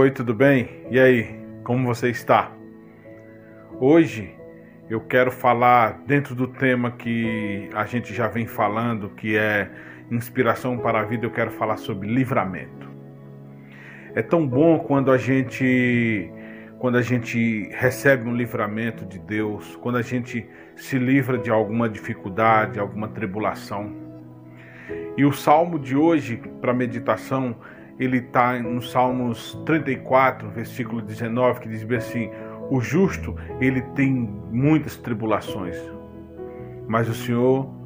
Oi, tudo bem? E aí, como você está? Hoje eu quero falar dentro do tema que a gente já vem falando, que é inspiração para a vida, eu quero falar sobre livramento. É tão bom quando a gente quando a gente recebe um livramento de Deus, quando a gente se livra de alguma dificuldade, alguma tribulação. E o salmo de hoje para meditação ele está no Salmos 34, versículo 19, que diz bem assim: O justo, ele tem muitas tribulações, mas o Senhor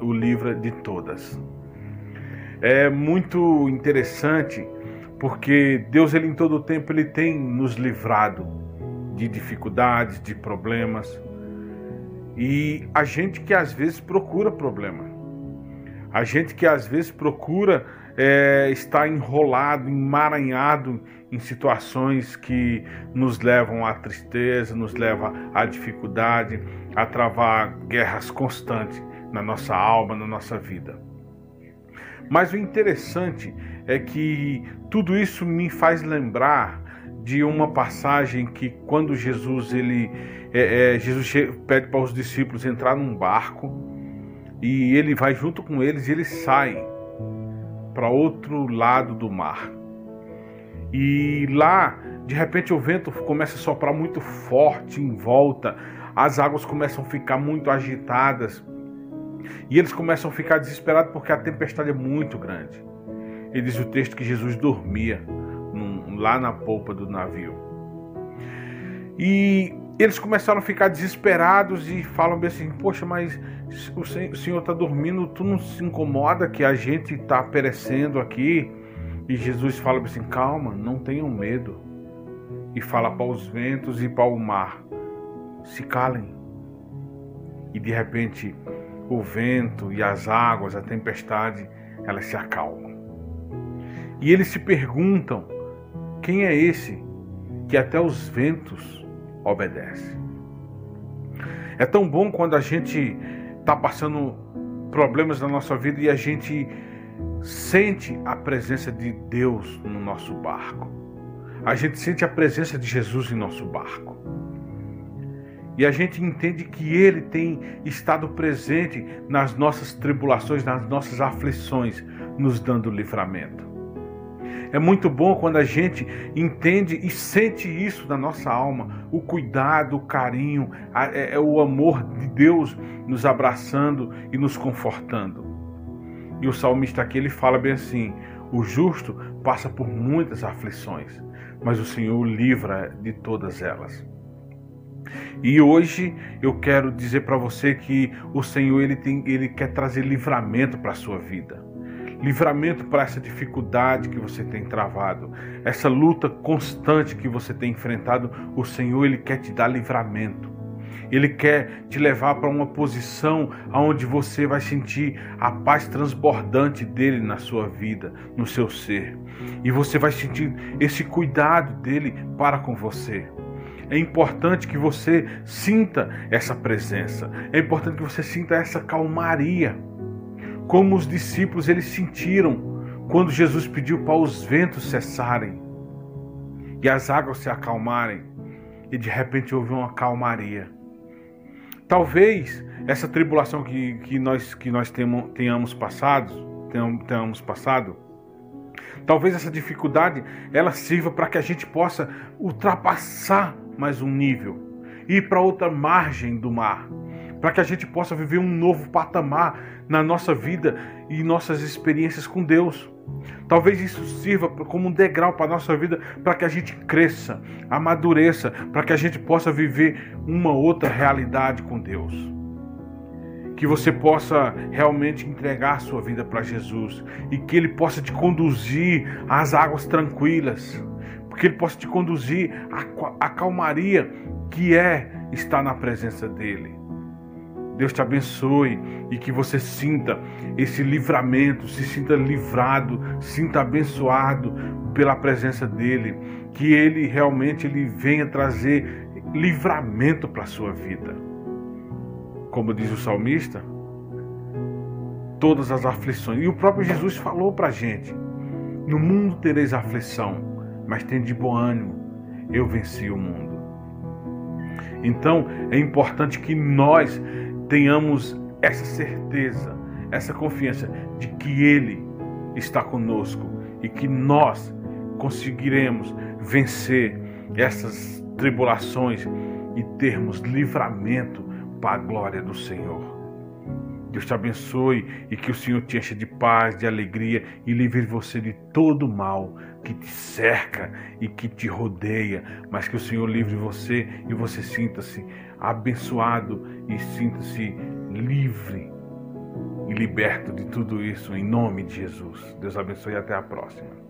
o livra de todas. É muito interessante porque Deus ele em todo o tempo ele tem nos livrado de dificuldades, de problemas. E a gente que às vezes procura problema. A gente que às vezes procura é, está enrolado, emaranhado em situações que nos levam à tristeza, nos levam à dificuldade, a travar guerras constantes na nossa alma, na nossa vida. Mas o interessante é que tudo isso me faz lembrar de uma passagem que quando Jesus ele é, é, Jesus pede para os discípulos entrar num barco e ele vai junto com eles e eles saem para outro lado do mar. E lá, de repente, o vento começa a soprar muito forte em volta, as águas começam a ficar muito agitadas e eles começam a ficar desesperados porque a tempestade é muito grande. E diz o texto que Jesus dormia num, lá na polpa do navio. E eles começaram a ficar desesperados e falam bem assim: Poxa, mas o Senhor está dormindo, tu não se incomoda que a gente está perecendo aqui? E Jesus fala assim: Calma, não tenham medo. E fala para os ventos e para o mar: Se calem. E de repente, o vento e as águas, a tempestade, elas se acalmam. E eles se perguntam: Quem é esse que até os ventos obedece. É tão bom quando a gente está passando problemas na nossa vida e a gente sente a presença de Deus no nosso barco. A gente sente a presença de Jesus em nosso barco. E a gente entende que Ele tem estado presente nas nossas tribulações, nas nossas aflições, nos dando livramento. É muito bom quando a gente entende e sente isso na nossa alma, o cuidado, o carinho, a, é, é o amor de Deus nos abraçando e nos confortando. E o salmista aqui ele fala bem assim: o justo passa por muitas aflições, mas o Senhor o livra de todas elas. E hoje eu quero dizer para você que o Senhor ele, tem, ele quer trazer livramento para a sua vida livramento para essa dificuldade que você tem travado, essa luta constante que você tem enfrentado, o Senhor ele quer te dar livramento. Ele quer te levar para uma posição onde você vai sentir a paz transbordante dele na sua vida, no seu ser. E você vai sentir esse cuidado dele para com você. É importante que você sinta essa presença. É importante que você sinta essa calmaria como os discípulos eles sentiram quando Jesus pediu para os ventos cessarem e as águas se acalmarem, e de repente houve uma calmaria. Talvez essa tribulação que, que nós, que nós tenhamos, passado, tenhamos, tenhamos passado, talvez essa dificuldade ela sirva para que a gente possa ultrapassar mais um nível, ir para outra margem do mar para que a gente possa viver um novo patamar na nossa vida e nossas experiências com Deus. Talvez isso sirva como um degrau para a nossa vida, para que a gente cresça, amadureça, para que a gente possa viver uma outra realidade com Deus. Que você possa realmente entregar a sua vida para Jesus e que Ele possa te conduzir às águas tranquilas, que Ele possa te conduzir à calmaria que é estar na presença dEle. Deus te abençoe e que você sinta esse livramento, se sinta livrado, sinta abençoado pela presença dele, que ele realmente ele venha trazer livramento para a sua vida. Como diz o salmista, todas as aflições. E o próprio Jesus falou para a gente: no mundo tereis aflição, mas tem de bom ânimo, eu venci o mundo. Então é importante que nós tenhamos essa certeza, essa confiança de que Ele está conosco e que nós conseguiremos vencer essas tribulações e termos livramento para a glória do Senhor. Deus te abençoe e que o Senhor te encha de paz, de alegria e livre você de todo mal que te cerca e que te rodeia, mas que o Senhor livre você e você sinta-se abençoado e sinta-se livre e liberto de tudo isso em nome de Jesus. Deus abençoe e até a próxima.